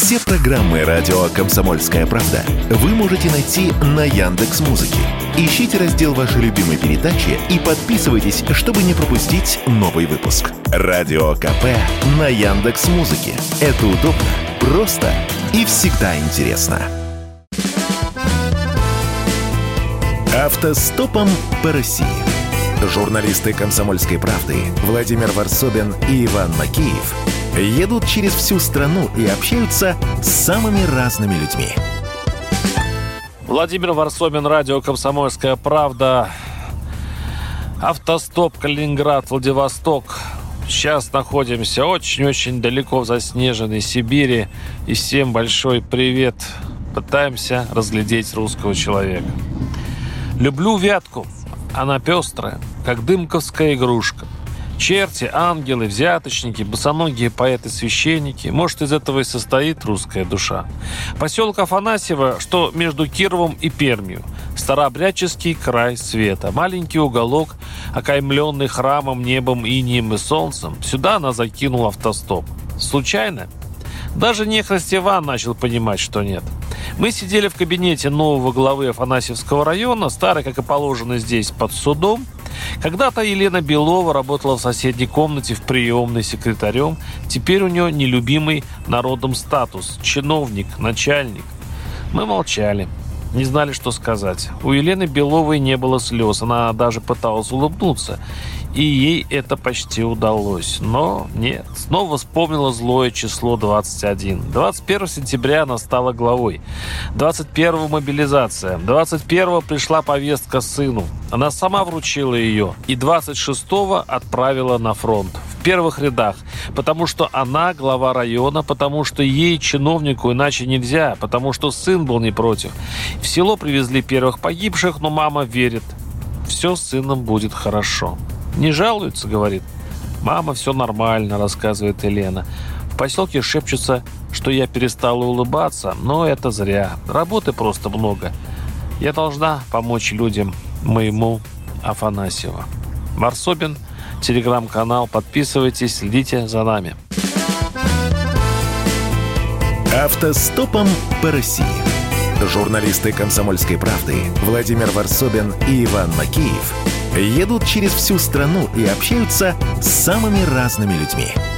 Все программы радио Комсомольская правда вы можете найти на Яндекс Музыке. Ищите раздел вашей любимой передачи и подписывайтесь, чтобы не пропустить новый выпуск. Радио КП на Яндекс Музыке. Это удобно, просто и всегда интересно. Автостопом по России. Журналисты «Комсомольской правды» Владимир Варсобин и Иван Макеев едут через всю страну и общаются с самыми разными людьми. Владимир Варсобин, радио «Комсомольская правда». Автостоп Калининград, Владивосток. Сейчас находимся очень-очень далеко в заснеженной Сибири. И всем большой привет. Пытаемся разглядеть русского человека. Люблю Вятку. Она пестрая, как дымковская игрушка. Черти, ангелы, взяточники, босоногие поэты-священники. Может, из этого и состоит русская душа. Поселок Афанасьево, что между Кировом и Пермью. Старообрядческий край света. Маленький уголок, окаймленный храмом, небом, инием и солнцем. Сюда она закинула автостоп. Случайно? Даже нехрест Иван начал понимать, что нет. Мы сидели в кабинете нового главы Афанасьевского района, старый, как и положено здесь, под судом. Когда-то Елена Белова работала в соседней комнате в приемной секретарем. Теперь у нее нелюбимый народом статус – чиновник, начальник. Мы молчали. Не знали, что сказать. У Елены Беловой не было слез. Она даже пыталась улыбнуться. И ей это почти удалось. Но нет. Снова вспомнила злое число 21. 21 сентября она стала главой. 21 мобилизация. 21 пришла повестка сыну. Она сама вручила ее. И 26 отправила на фронт. В первых рядах. Потому что она глава района, потому что ей, чиновнику, иначе нельзя, потому что сын был не против. В село привезли первых погибших, но мама верит. Все с сыном будет хорошо. Не жалуется, говорит. Мама, все нормально, рассказывает Елена. В поселке шепчутся, что я перестала улыбаться, но это зря. Работы просто много. Я должна помочь людям моему Афанасьева. Марсобин, телеграм-канал. Подписывайтесь, следите за нами. Автостопом по России. Журналисты «Комсомольской правды» Владимир Варсобин и Иван Макеев – едут через всю страну и общаются с самыми разными людьми –